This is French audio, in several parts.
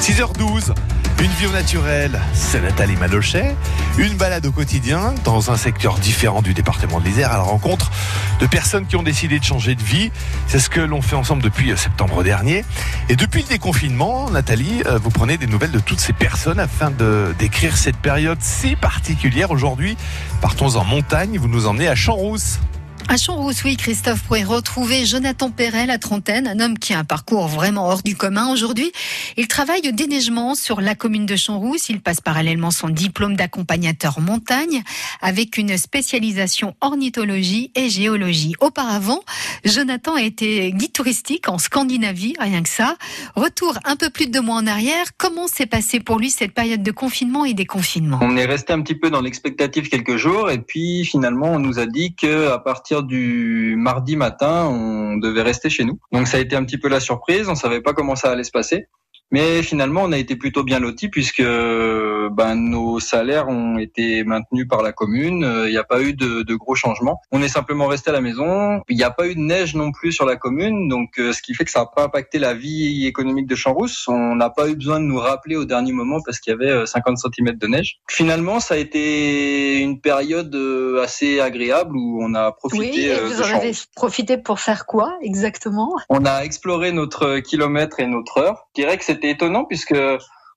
6h12. Une vie au naturel, c'est Nathalie Malochet. Une balade au quotidien dans un secteur différent du département de l'Isère à la rencontre de personnes qui ont décidé de changer de vie. C'est ce que l'on fait ensemble depuis septembre dernier. Et depuis le déconfinement, Nathalie, euh, vous prenez des nouvelles de toutes ces personnes afin de décrire cette période si particulière. Aujourd'hui, partons en montagne. Vous nous emmenez à Champs-Rousse. À Champs-Rousse, oui, Christophe pourrait retrouver Jonathan Perret, la trentaine, un homme qui a un parcours vraiment hors du commun. Aujourd'hui, il travaille au déneigement sur la commune de Champs-Rousse. Il passe parallèlement son diplôme d'accompagnateur montagne avec une spécialisation ornithologie et géologie. Auparavant, Jonathan a été guide touristique en Scandinavie, rien que ça. Retour un peu plus de deux mois en arrière. Comment s'est passé pour lui cette période de confinement et déconfinement? On est resté un petit peu dans l'expectative quelques jours et puis finalement on nous a dit que à partir du mardi matin, on devait rester chez nous. Donc ça a été un petit peu la surprise, on savait pas comment ça allait se passer. Mais finalement, on a été plutôt bien lotis puisque ben, nos salaires ont été maintenus par la commune. Il n'y a pas eu de, de, gros changements. On est simplement resté à la maison. Il n'y a pas eu de neige non plus sur la commune, donc euh, ce qui fait que ça n'a pas impacté la vie économique de Champs-Rousse. On n'a pas eu besoin de nous rappeler au dernier moment parce qu'il y avait 50 euh, cm de neige. Finalement, ça a été une période euh, assez agréable où on a profité. Oui, et vous en avez profité pour faire quoi exactement? On a exploré notre kilomètre et notre heure. Je dirais que c'était étonnant puisque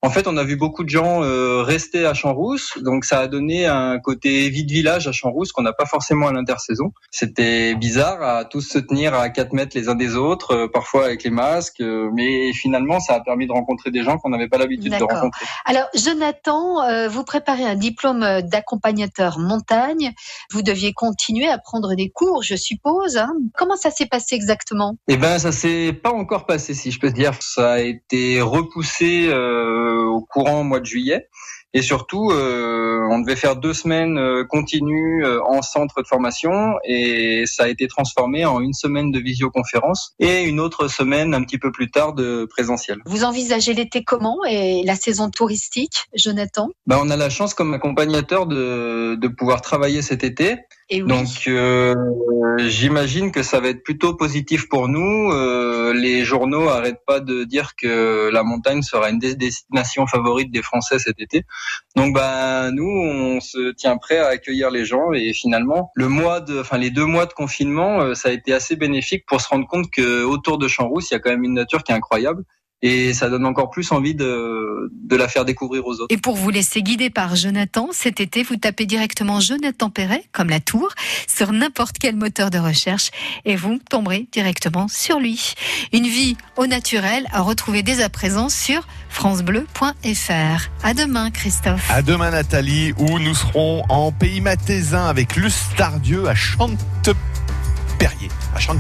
en fait, on a vu beaucoup de gens euh, rester à Champs-Rousse, donc ça a donné un côté vide village à Champs-Rousse qu'on n'a pas forcément à l'intersaison. C'était bizarre à tous se tenir à 4 mètres les uns des autres, euh, parfois avec les masques, euh, mais finalement, ça a permis de rencontrer des gens qu'on n'avait pas l'habitude de rencontrer. Alors, Jonathan, vous préparez un diplôme d'accompagnateur montagne. Vous deviez continuer à prendre des cours, je suppose. Hein Comment ça s'est passé exactement? Eh ben, ça s'est pas encore passé, si je peux dire. Ça a été repoussé. Euh, au courant mois de juillet. Et surtout, euh, on devait faire deux semaines euh, continues euh, en centre de formation et ça a été transformé en une semaine de visioconférence et une autre semaine un petit peu plus tard de présentiel. Vous envisagez l'été comment et la saison touristique, Jonathan? Ben, On a la chance comme accompagnateur de, de pouvoir travailler cet été. Et oui. Donc euh, j'imagine que ça va être plutôt positif pour nous. Euh, les journaux arrêtent pas de dire que la montagne sera une des destinations favorites des Français cet été. Donc ben nous on se tient prêt à accueillir les gens et finalement le mois de enfin les deux mois de confinement euh, ça a été assez bénéfique pour se rendre compte que autour de Champs-Rousse il y a quand même une nature qui est incroyable et ça donne encore plus envie de, de la faire découvrir aux autres. Et pour vous laisser guider par Jonathan, cet été, vous tapez directement Jonathan Perret, comme la tour, sur n'importe quel moteur de recherche et vous tomberez directement sur lui. Une vie au naturel à retrouver dès à présent sur francebleu.fr. À demain, Christophe. À demain, Nathalie, où nous serons en pays mathésin avec Luce Tardieu à Chanteperrier. À Chante